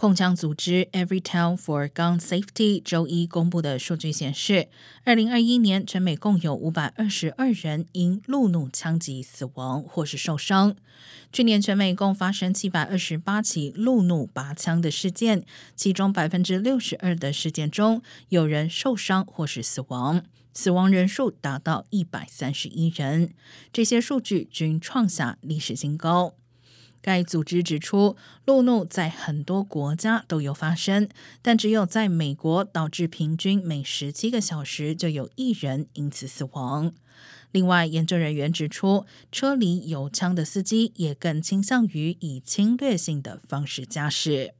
控枪组织 Everytown for Gun Safety 周一公布的数据显示，二零二一年全美共有五百二十二人因路怒枪击死亡或是受伤。去年全美共发生七百二十八起路怒拔枪的事件，其中百分之六十二的事件中有人受伤或是死亡，死亡人数达到一百三十一人。这些数据均创下历史新高。该组织指出，路怒在很多国家都有发生，但只有在美国导致平均每十七个小时就有一人因此死亡。另外，研究人员指出，车里有枪的司机也更倾向于以侵略性的方式驾驶。